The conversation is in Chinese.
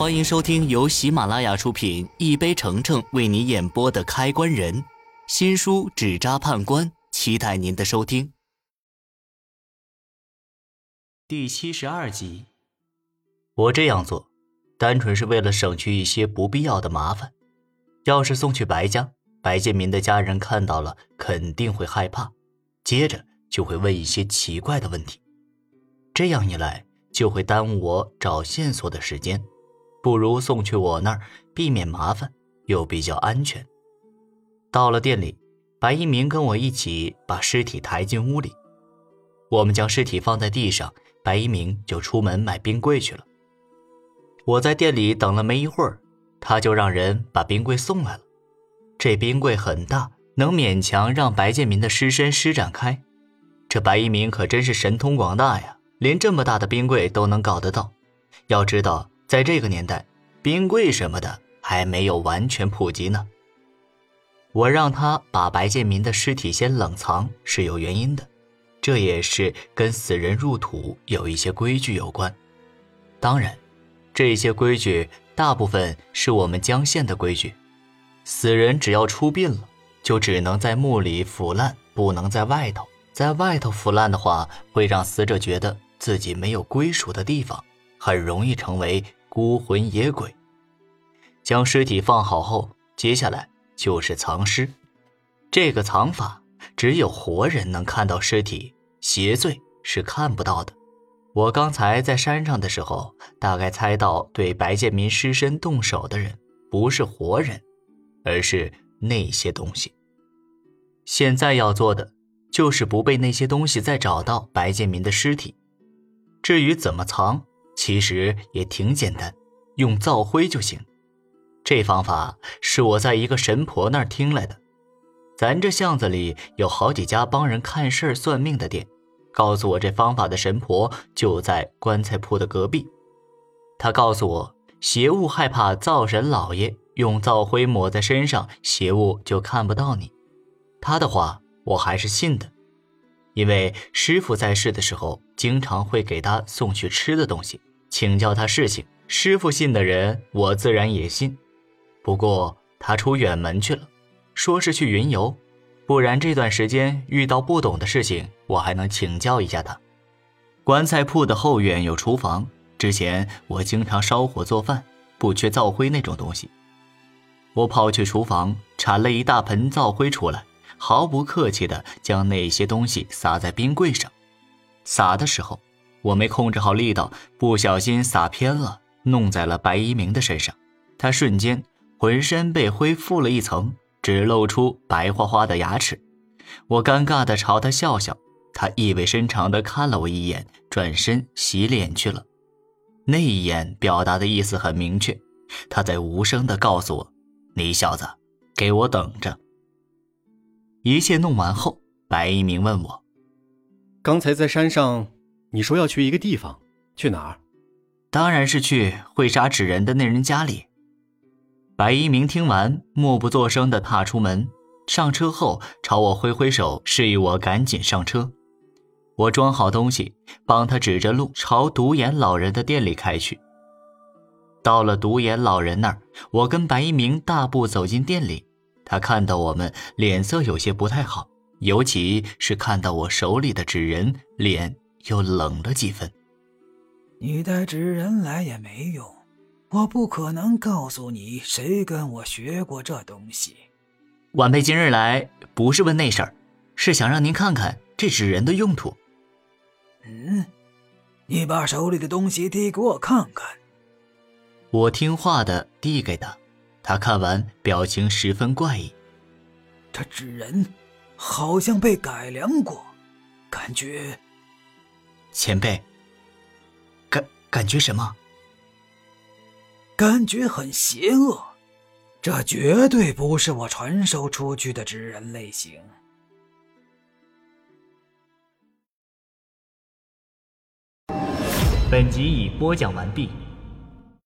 欢迎收听由喜马拉雅出品、一杯橙橙为你演播的《开关人》新书《纸扎判官》，期待您的收听。第七十二集，我这样做，单纯是为了省去一些不必要的麻烦。要是送去白家，白建民的家人看到了肯定会害怕，接着就会问一些奇怪的问题。这样一来，就会耽误我找线索的时间。不如送去我那儿，避免麻烦，又比较安全。到了店里，白一鸣跟我一起把尸体抬进屋里。我们将尸体放在地上，白一鸣就出门买冰柜去了。我在店里等了没一会儿，他就让人把冰柜送来了。这冰柜很大，能勉强让白建民的尸身施展开。这白一鸣可真是神通广大呀，连这么大的冰柜都能搞得到。要知道。在这个年代，冰柜什么的还没有完全普及呢。我让他把白建民的尸体先冷藏是有原因的，这也是跟死人入土有一些规矩有关。当然，这些规矩大部分是我们江县的规矩。死人只要出殡了，就只能在墓里腐烂，不能在外头。在外头腐烂的话，会让死者觉得自己没有归属的地方，很容易成为。孤魂野鬼，将尸体放好后，接下来就是藏尸。这个藏法只有活人能看到尸体，邪祟是看不到的。我刚才在山上的时候，大概猜到对白建民尸身动手的人不是活人，而是那些东西。现在要做的就是不被那些东西再找到白建民的尸体。至于怎么藏？其实也挺简单，用灶灰就行。这方法是我在一个神婆那儿听来的。咱这巷子里有好几家帮人看事儿、算命的店，告诉我这方法的神婆就在棺材铺的隔壁。他告诉我，邪物害怕灶神老爷，用灶灰抹在身上，邪物就看不到你。他的话我还是信的，因为师傅在世的时候，经常会给他送去吃的东西。请教他事情，师傅信的人，我自然也信。不过他出远门去了，说是去云游，不然这段时间遇到不懂的事情，我还能请教一下他。棺材铺的后院有厨房，之前我经常烧火做饭，不缺灶灰那种东西。我跑去厨房铲了一大盆灶灰出来，毫不客气地将那些东西撒在冰柜上。撒的时候。我没控制好力道，不小心撒偏了，弄在了白一鸣的身上。他瞬间浑身被灰覆了一层，只露出白花花的牙齿。我尴尬地朝他笑笑，他意味深长地看了我一眼，转身洗脸去了。那一眼表达的意思很明确，他在无声地告诉我：“你小子，给我等着。”一切弄完后，白一鸣问我：“刚才在山上？”你说要去一个地方，去哪儿？当然是去会杀纸人的那人家里。白一鸣听完，默不作声地踏出门，上车后朝我挥挥手，示意我赶紧上车。我装好东西，帮他指着路，朝独眼老人的店里开去。到了独眼老人那儿，我跟白一鸣大步走进店里。他看到我们，脸色有些不太好，尤其是看到我手里的纸人，脸。又冷了几分。你带纸人来也没用，我不可能告诉你谁跟我学过这东西。晚辈今日来不是问那事儿，是想让您看看这纸人的用途。嗯，你把手里的东西递给我看看。我听话的递给他，他看完表情十分怪异。这纸人好像被改良过，感觉。前辈，感感觉什么？感觉很邪恶，这绝对不是我传授出去的纸人类型。本集已播讲完毕。